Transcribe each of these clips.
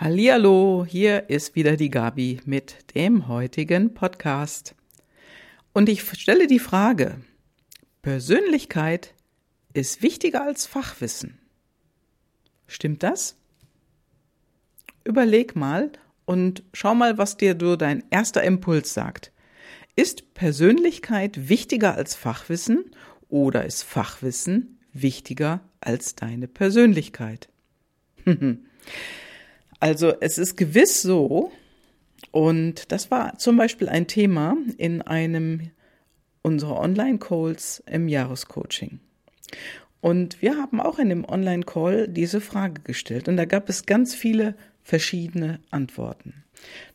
Hallihallo, hier ist wieder die Gabi mit dem heutigen Podcast. Und ich stelle die Frage, Persönlichkeit ist wichtiger als Fachwissen. Stimmt das? Überleg mal und schau mal, was dir so dein erster Impuls sagt. Ist Persönlichkeit wichtiger als Fachwissen oder ist Fachwissen wichtiger als deine Persönlichkeit? Also es ist gewiss so, und das war zum Beispiel ein Thema in einem unserer Online-Calls im Jahrescoaching. Und wir haben auch in dem Online-Call diese Frage gestellt und da gab es ganz viele verschiedene Antworten.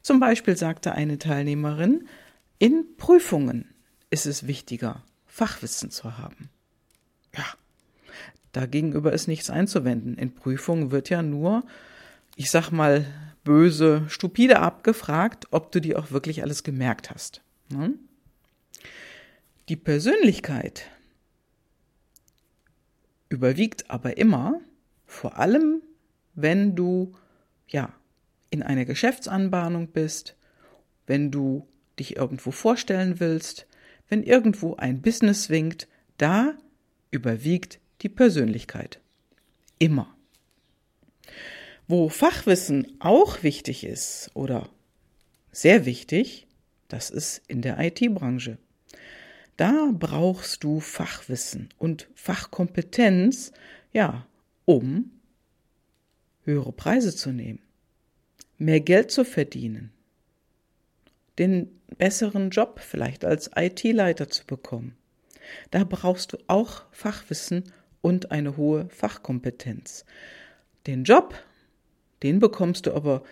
Zum Beispiel sagte eine Teilnehmerin, in Prüfungen ist es wichtiger, Fachwissen zu haben. Ja, dagegenüber ist nichts einzuwenden. In Prüfungen wird ja nur ich sag mal, böse, stupide abgefragt, ob du dir auch wirklich alles gemerkt hast. Ne? Die Persönlichkeit überwiegt aber immer, vor allem wenn du ja in einer Geschäftsanbahnung bist, wenn du dich irgendwo vorstellen willst, wenn irgendwo ein Business winkt, da überwiegt die Persönlichkeit. Immer. Wo Fachwissen auch wichtig ist oder sehr wichtig, das ist in der IT-Branche. Da brauchst du Fachwissen und Fachkompetenz, ja, um höhere Preise zu nehmen, mehr Geld zu verdienen, den besseren Job vielleicht als IT-Leiter zu bekommen. Da brauchst du auch Fachwissen und eine hohe Fachkompetenz. Den Job den bekommst du aber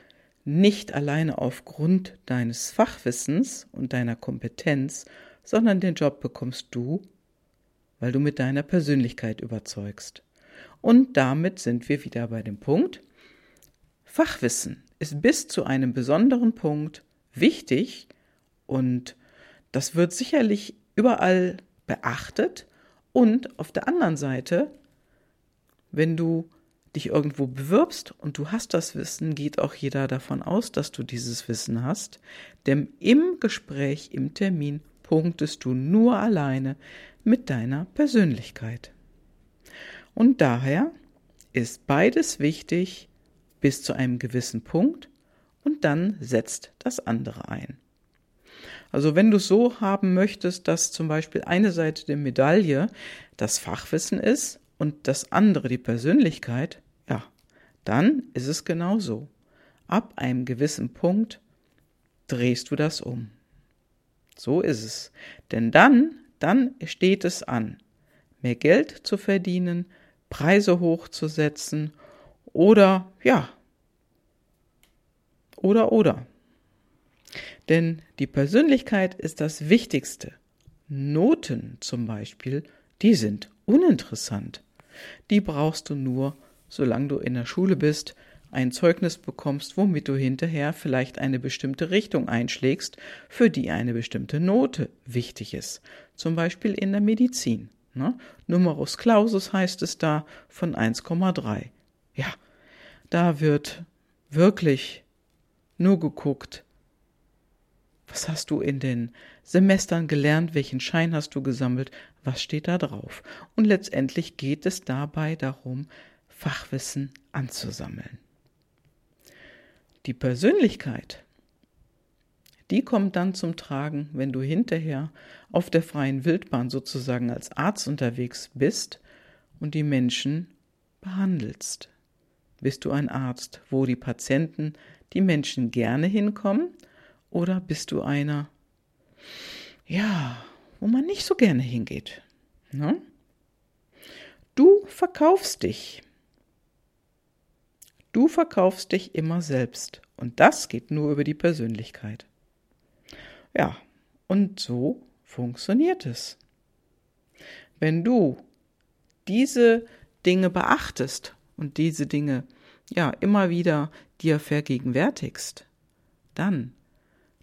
nicht alleine aufgrund deines Fachwissens und deiner Kompetenz, sondern den Job bekommst du, weil du mit deiner Persönlichkeit überzeugst. Und damit sind wir wieder bei dem Punkt, Fachwissen ist bis zu einem besonderen Punkt wichtig und das wird sicherlich überall beachtet und auf der anderen Seite, wenn du dich irgendwo bewirbst und du hast das Wissen, geht auch jeder davon aus, dass du dieses Wissen hast. Denn im Gespräch, im Termin punktest du nur alleine mit deiner Persönlichkeit. Und daher ist beides wichtig bis zu einem gewissen Punkt und dann setzt das andere ein. Also wenn du so haben möchtest, dass zum Beispiel eine Seite der Medaille das Fachwissen ist und das andere die Persönlichkeit, ja, dann ist es genau so. Ab einem gewissen Punkt drehst du das um. So ist es. Denn dann, dann steht es an, mehr Geld zu verdienen, Preise hochzusetzen oder ja, oder oder. Denn die Persönlichkeit ist das Wichtigste. Noten zum Beispiel, die sind uninteressant. Die brauchst du nur, solange du in der Schule bist, ein Zeugnis bekommst, womit du hinterher vielleicht eine bestimmte Richtung einschlägst, für die eine bestimmte Note wichtig ist. Zum Beispiel in der Medizin. Ne? Numerus clausus heißt es da von 1,3. Ja, da wird wirklich nur geguckt, was hast du in den Semestern gelernt? Welchen Schein hast du gesammelt? Was steht da drauf? Und letztendlich geht es dabei darum, Fachwissen anzusammeln. Die Persönlichkeit, die kommt dann zum Tragen, wenn du hinterher auf der freien Wildbahn sozusagen als Arzt unterwegs bist und die Menschen behandelst. Bist du ein Arzt, wo die Patienten, die Menschen gerne hinkommen oder bist du einer, ja, wo man nicht so gerne hingeht? Ne? Du verkaufst dich. Du verkaufst dich immer selbst. Und das geht nur über die Persönlichkeit. Ja, und so funktioniert es. Wenn du diese Dinge beachtest und diese Dinge ja immer wieder dir vergegenwärtigst, dann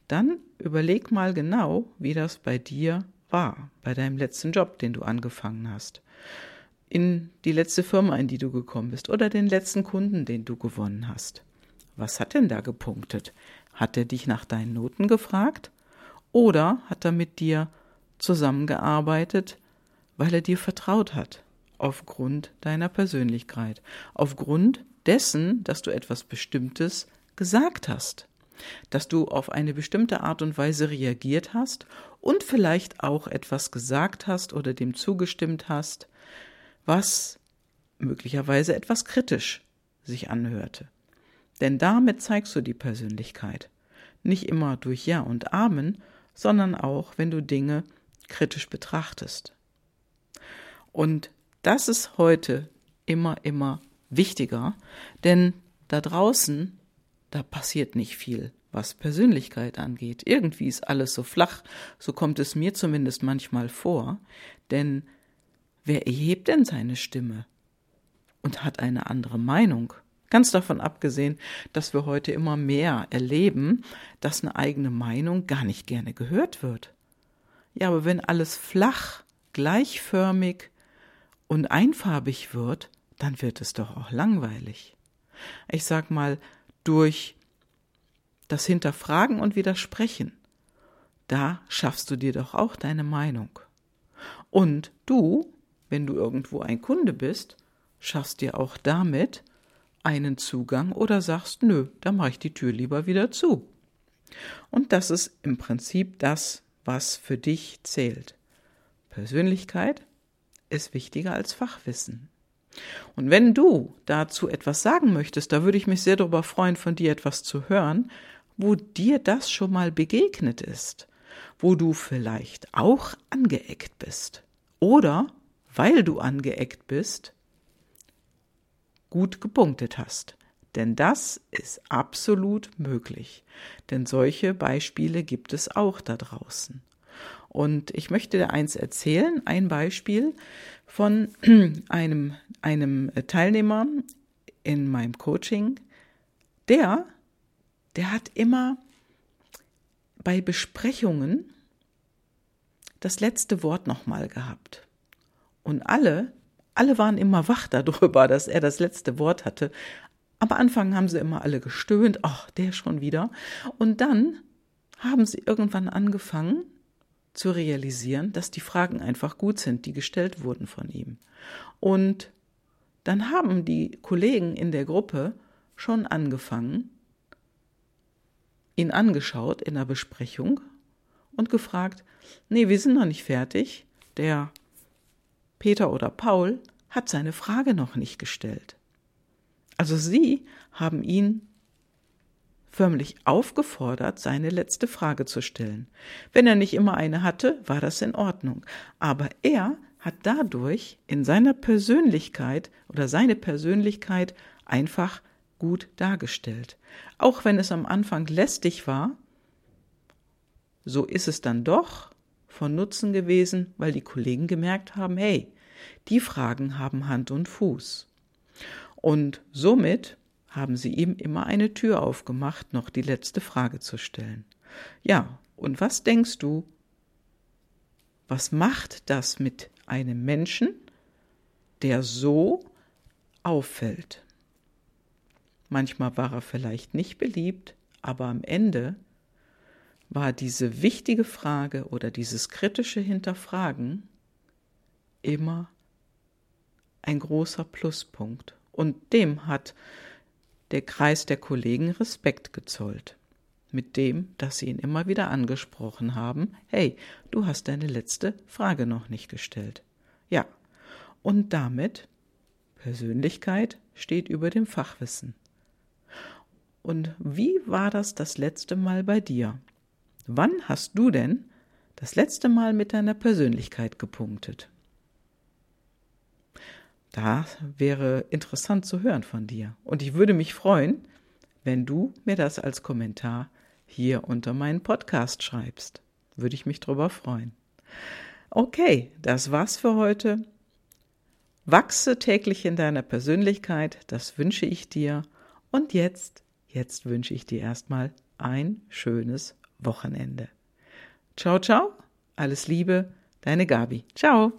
dann überleg mal genau, wie das bei dir war, bei deinem letzten Job, den du angefangen hast, in die letzte Firma, in die du gekommen bist oder den letzten Kunden, den du gewonnen hast. Was hat denn da gepunktet? Hat er dich nach deinen Noten gefragt? Oder hat er mit dir zusammengearbeitet, weil er dir vertraut hat, aufgrund deiner Persönlichkeit, aufgrund dessen, dass du etwas Bestimmtes gesagt hast, dass du auf eine bestimmte Art und Weise reagiert hast und vielleicht auch etwas gesagt hast oder dem zugestimmt hast, was möglicherweise etwas kritisch sich anhörte. Denn damit zeigst du die Persönlichkeit. Nicht immer durch Ja und Amen, sondern auch, wenn du Dinge kritisch betrachtest. Und das ist heute immer, immer wichtiger, denn da draußen, da passiert nicht viel, was Persönlichkeit angeht. Irgendwie ist alles so flach, so kommt es mir zumindest manchmal vor, denn wer erhebt denn seine Stimme und hat eine andere Meinung? Ganz davon abgesehen, dass wir heute immer mehr erleben, dass eine eigene Meinung gar nicht gerne gehört wird. Ja, aber wenn alles flach, gleichförmig und einfarbig wird, dann wird es doch auch langweilig. Ich sag mal, durch das Hinterfragen und Widersprechen, da schaffst du dir doch auch deine Meinung. Und du, wenn du irgendwo ein Kunde bist, schaffst dir auch damit einen Zugang oder sagst, nö, da mache ich die Tür lieber wieder zu. Und das ist im Prinzip das, was für dich zählt. Persönlichkeit ist wichtiger als Fachwissen. Und wenn du dazu etwas sagen möchtest, da würde ich mich sehr darüber freuen, von dir etwas zu hören, wo dir das schon mal begegnet ist, wo du vielleicht auch angeeckt bist oder weil du angeeckt bist, gut gepunktet hast. Denn das ist absolut möglich. Denn solche Beispiele gibt es auch da draußen. Und ich möchte dir eins erzählen, ein Beispiel von einem, einem Teilnehmer in meinem Coaching, der, der hat immer bei Besprechungen das letzte Wort nochmal gehabt. Und alle alle waren immer wach darüber, dass er das letzte Wort hatte. Am Anfang haben sie immer alle gestöhnt, ach, der schon wieder. Und dann haben sie irgendwann angefangen zu realisieren, dass die Fragen einfach gut sind, die gestellt wurden von ihm. Und dann haben die Kollegen in der Gruppe schon angefangen, ihn angeschaut in der Besprechung und gefragt, nee, wir sind noch nicht fertig. Der Peter oder Paul hat seine Frage noch nicht gestellt. Also sie haben ihn förmlich aufgefordert, seine letzte Frage zu stellen. Wenn er nicht immer eine hatte, war das in Ordnung. Aber er hat dadurch in seiner Persönlichkeit oder seine Persönlichkeit einfach gut dargestellt. Auch wenn es am Anfang lästig war, so ist es dann doch von Nutzen gewesen, weil die Kollegen gemerkt haben, hey, die Fragen haben Hand und Fuß. Und somit haben sie ihm immer eine Tür aufgemacht, noch die letzte Frage zu stellen. Ja, und was denkst du, was macht das mit einem Menschen, der so auffällt? Manchmal war er vielleicht nicht beliebt, aber am Ende war diese wichtige Frage oder dieses kritische Hinterfragen immer ein großer Pluspunkt. Und dem hat der Kreis der Kollegen Respekt gezollt. Mit dem, dass sie ihn immer wieder angesprochen haben, hey, du hast deine letzte Frage noch nicht gestellt. Ja, und damit Persönlichkeit steht über dem Fachwissen. Und wie war das das letzte Mal bei dir? Wann hast du denn das letzte Mal mit deiner Persönlichkeit gepunktet? Da wäre interessant zu hören von dir. Und ich würde mich freuen, wenn du mir das als Kommentar hier unter meinen Podcast schreibst. Würde ich mich drüber freuen. Okay, das war's für heute. Wachse täglich in deiner Persönlichkeit, das wünsche ich dir. Und jetzt, jetzt wünsche ich dir erstmal ein schönes Wochenende. Ciao, ciao, alles Liebe, deine Gabi. Ciao.